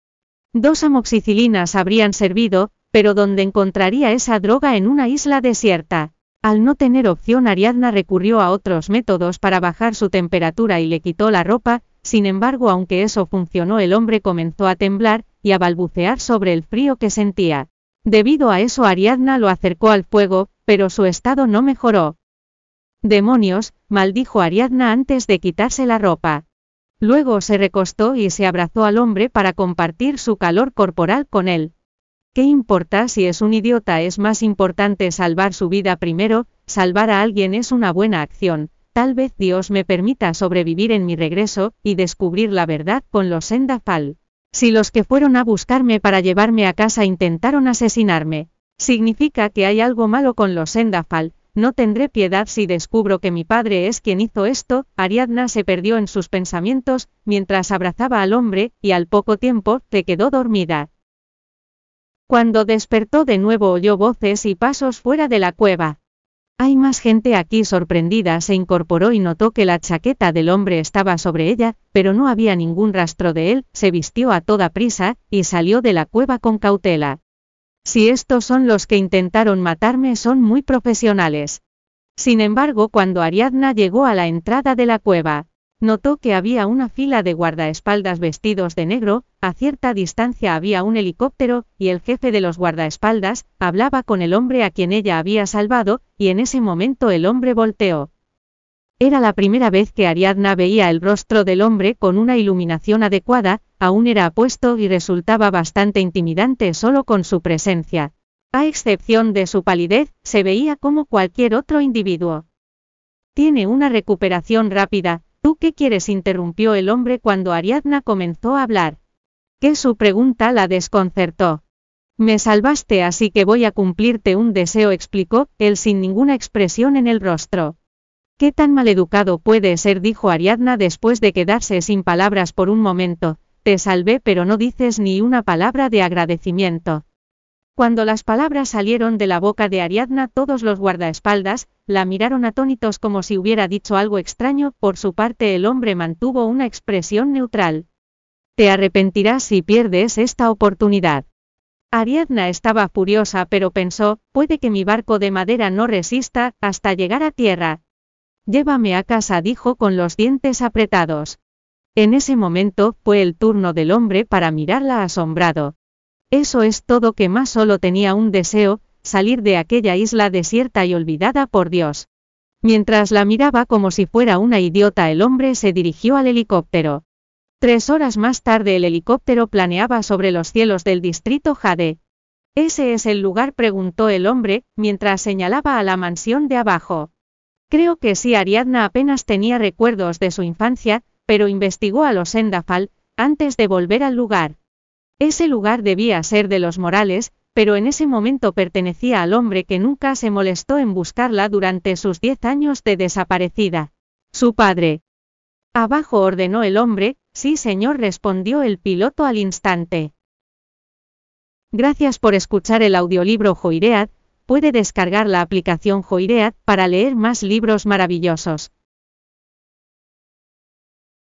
A: Dos amoxicilinas habrían servido, pero ¿dónde encontraría esa droga en una isla desierta? Al no tener opción Ariadna recurrió a otros métodos para bajar su temperatura y le quitó la ropa, sin embargo, aunque eso funcionó, el hombre comenzó a temblar y a balbucear sobre el frío que sentía. Debido a eso, Ariadna lo acercó al fuego, pero su estado no mejoró. Demonios, maldijo Ariadna antes de quitarse la ropa. Luego se recostó y se abrazó al hombre para compartir su calor corporal con él. ¿Qué importa si es un idiota? Es más importante salvar su vida primero, salvar a alguien es una buena acción, Tal vez Dios me permita sobrevivir en mi regreso, y descubrir la verdad con los Sendafal. Si los que fueron a buscarme para llevarme a casa intentaron asesinarme, significa que hay algo malo con los Sendafal, no tendré piedad si descubro que mi padre es quien hizo esto, Ariadna se perdió en sus pensamientos, mientras abrazaba al hombre, y al poco tiempo, se quedó dormida. Cuando despertó de nuevo oyó voces y pasos fuera de la cueva. Hay más gente aquí sorprendida se incorporó y notó que la chaqueta del hombre estaba sobre ella, pero no había ningún rastro de él, se vistió a toda prisa, y salió de la cueva con cautela. Si estos son los que intentaron matarme son muy profesionales. Sin embargo, cuando Ariadna llegó a la entrada de la cueva, Notó que había una fila de guardaespaldas vestidos de negro, a cierta distancia había un helicóptero, y el jefe de los guardaespaldas, hablaba con el hombre a quien ella había salvado, y en ese momento el hombre volteó. Era la primera vez que Ariadna veía el rostro del hombre con una iluminación adecuada, aún era apuesto y resultaba bastante intimidante solo con su presencia. A excepción de su palidez, se veía como cualquier otro individuo. Tiene una recuperación rápida, ¿Tú qué quieres? interrumpió el hombre cuando Ariadna comenzó a hablar. Que su pregunta la desconcertó. Me salvaste así que voy a cumplirte un deseo, explicó, él sin ninguna expresión en el rostro. ¿Qué tan maleducado puede ser? dijo Ariadna después de quedarse sin palabras por un momento. Te salvé pero no dices ni una palabra de agradecimiento. Cuando las palabras salieron de la boca de Ariadna todos los guardaespaldas, la miraron atónitos como si hubiera dicho algo extraño, por su parte el hombre mantuvo una expresión neutral. Te arrepentirás si pierdes esta oportunidad. Ariadna estaba furiosa pero pensó, puede que mi barco de madera no resista, hasta llegar a tierra. Llévame a casa, dijo con los dientes apretados. En ese momento, fue el turno del hombre para mirarla asombrado. Eso es todo que más solo tenía un deseo, salir de aquella isla desierta y olvidada por Dios. Mientras la miraba como si fuera una idiota el hombre se dirigió al helicóptero. Tres horas más tarde el helicóptero planeaba sobre los cielos del distrito Jade. ¿Ese es el lugar? preguntó el hombre, mientras señalaba a la mansión de abajo. Creo que sí, Ariadna apenas tenía recuerdos de su infancia, pero investigó a los Endafal, antes de volver al lugar. Ese lugar debía ser de los Morales, pero en ese momento pertenecía al hombre que nunca se molestó en buscarla durante sus diez años de desaparecida. Su padre. Abajo ordenó el hombre, sí señor respondió el piloto al instante. Gracias por escuchar el audiolibro Joiread, puede descargar la aplicación Joiread para leer más libros maravillosos.